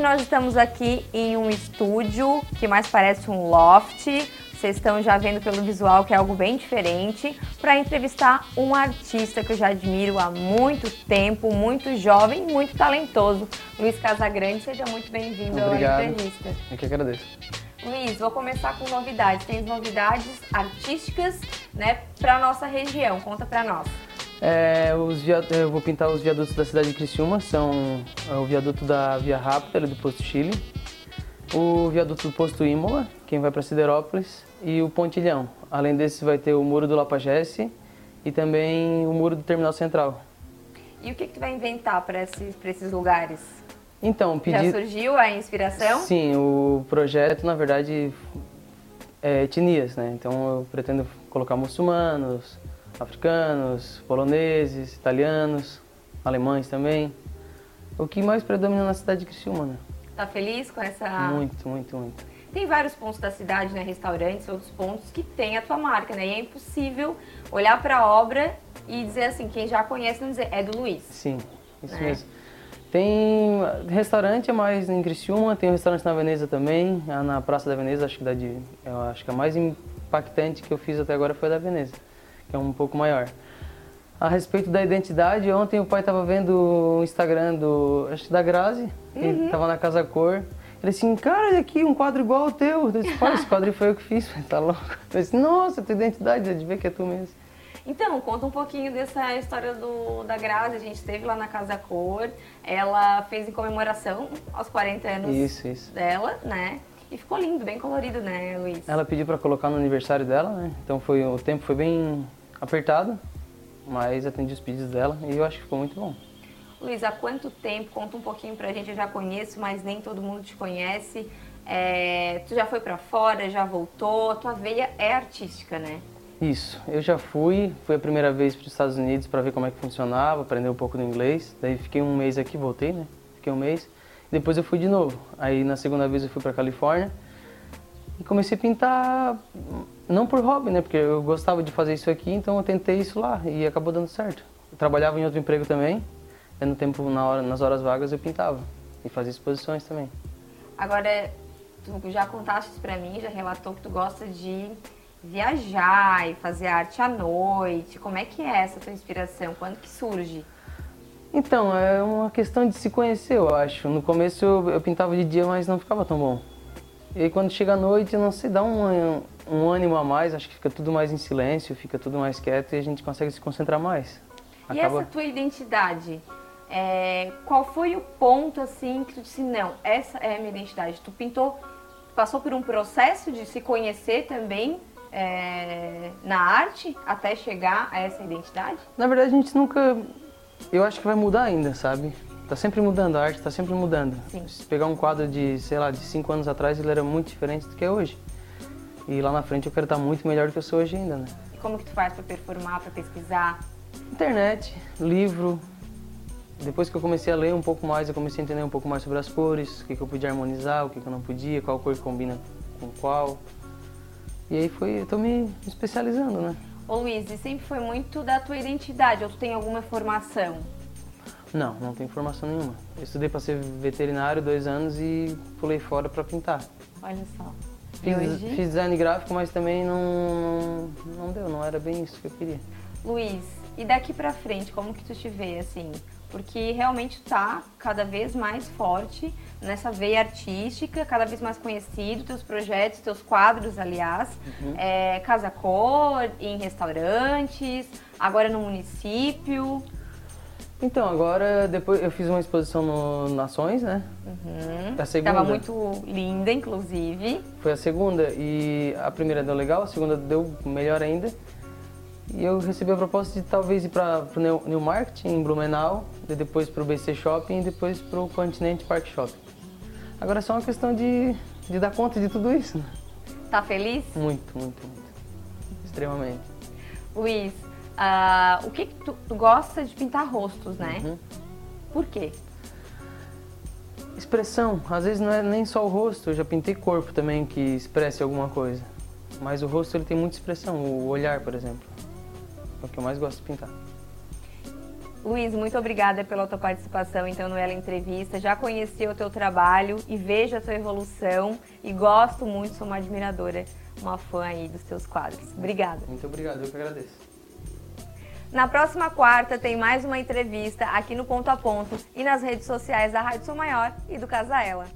nós estamos aqui em um estúdio que mais parece um loft. Vocês estão já vendo pelo visual que é algo bem diferente, para entrevistar um artista que eu já admiro há muito tempo, muito jovem, muito talentoso. Luiz Casagrande, seja muito bem-vindo à entrevista. Eu que agradeço. Luiz, vou começar com novidades. Tem novidades artísticas, né, para nossa região. Conta para nós. É, os eu vou pintar os viadutos da cidade de Criciúma, são é o viaduto da Via Rápida, ali do Posto Chile, o viaduto do Posto Imola, quem vai para Siderópolis, e o Pontilhão. Além desse vai ter o Muro do Lapagesse e também o Muro do Terminal Central. E o que, que tu vai inventar para esses, esses lugares? Então, pedi... Já surgiu a inspiração? Sim, o projeto, na verdade, é etnias, né? Então eu pretendo colocar muçulmanos, africanos, poloneses, italianos, alemães também. O que mais predomina na cidade de Criciúma, né? Tá feliz com essa... Muito, muito, muito. Tem vários pontos da cidade, né, restaurantes, outros pontos que tem a tua marca, né? E é impossível olhar para a obra e dizer assim, quem já conhece não dizer, é do Luiz. Sim, isso né? mesmo. Tem restaurante é mais em Criciúma, tem um restaurante na Veneza também, na Praça da Veneza, acho que da de, eu acho que a mais impactante que eu fiz até agora foi a da Veneza que é um pouco maior. A respeito da identidade, ontem o pai estava vendo o Instagram do, acho da Grazi, uhum. estava na Casa Cor. Ele assim, cara, olha aqui, um quadro igual ao teu. Eu disse, pai, esse quadro foi eu que fiz, tá louco? Eu disse, nossa, tua identidade, é de ver que é tu mesmo. Então, conta um pouquinho dessa história do, da Grazi. A gente esteve lá na Casa Cor. Ela fez em comemoração aos 40 anos isso, isso. dela, né? E ficou lindo, bem colorido, né, Luiz? Ela pediu para colocar no aniversário dela, né? Então foi o tempo foi bem apertado, mas atendi os pedidos dela e eu acho que ficou muito bom. Luiz, há quanto tempo? Conta um pouquinho pra gente, eu já conheço, mas nem todo mundo te conhece. É, tu já foi para fora, já voltou, a tua veia é artística, né? Isso, eu já fui, fui a primeira vez para os Estados Unidos para ver como é que funcionava, aprender um pouco do inglês. Daí fiquei um mês aqui, voltei, né? Fiquei um mês. Depois eu fui de novo. Aí na segunda vez eu fui para Califórnia e comecei a pintar não por hobby, né? Porque eu gostava de fazer isso aqui, então eu tentei isso lá e acabou dando certo. Eu trabalhava em outro emprego também, e no tempo, na hora, nas horas vagas eu pintava e fazia exposições também. Agora, tu já contaste para mim, já relatou que tu gosta de viajar e fazer arte à noite. Como é que é essa tua inspiração? Quando que surge? Então, é uma questão de se conhecer, eu acho. No começo eu, eu pintava de dia, mas não ficava tão bom. E aí quando chega a noite, não sei, dá um, um ânimo a mais, acho que fica tudo mais em silêncio, fica tudo mais quieto e a gente consegue se concentrar mais. Acaba... E essa tua identidade, é, qual foi o ponto assim que tu disse, não, essa é a minha identidade? Tu pintou, passou por um processo de se conhecer também é, na arte até chegar a essa identidade? Na verdade a gente nunca, eu acho que vai mudar ainda, sabe? Tá sempre mudando, a arte está sempre mudando. Sim. Se pegar um quadro de, sei lá, de cinco anos atrás, ele era muito diferente do que é hoje. E lá na frente eu quero estar muito melhor do que eu sou hoje ainda, né? E como que tu faz para performar, para pesquisar? Internet, livro. Depois que eu comecei a ler um pouco mais, eu comecei a entender um pouco mais sobre as cores, o que, que eu podia harmonizar, o que, que eu não podia, qual cor combina com qual. E aí foi, eu tô me especializando, né? Ô Luiz, e sempre foi muito da tua identidade, ou tu tem alguma formação? Não, não tenho formação nenhuma. Eu estudei para ser veterinário dois anos e pulei fora para pintar. Olha só. Fiz, hoje... fiz, design gráfico, mas também não, não, não deu, não era bem isso que eu queria. Luiz, e daqui para frente, como que tu te vê, assim? Porque realmente tá cada vez mais forte nessa veia artística, cada vez mais conhecido, teus projetos, teus quadros, aliás, uhum. é, Casa Cor, em restaurantes, agora no município. Então, agora, depois eu fiz uma exposição no Nações, né? Uhum. A segunda. Tava muito linda, inclusive. Foi a segunda e a primeira deu legal, a segunda deu melhor ainda. E eu recebi a proposta de talvez ir para o New, New Market em Blumenau, depois para o BC Shopping e depois para o Continente Park Shopping. Agora é só uma questão de, de dar conta de tudo isso. Né? Tá feliz? Muito, muito, muito. Extremamente. Luiz, Uh, o que, que tu, tu, gosta de pintar rostos, né? Uhum. Por quê? Expressão. Às vezes não é nem só o rosto, eu já pintei corpo também que expresse alguma coisa. Mas o rosto ele tem muita expressão, o olhar, por exemplo. É o que eu mais gosto de pintar. Luiz, muito obrigada pela tua participação então no Ela Entrevista. Já conheci o teu trabalho e vejo a tua evolução e gosto muito, sou uma admiradora, uma fã aí dos teus quadros. Obrigada. Muito obrigado, eu que agradeço. Na próxima quarta tem mais uma entrevista aqui no Ponto a Ponto e nas redes sociais da Rádio Sou Maior e do Casa Ela.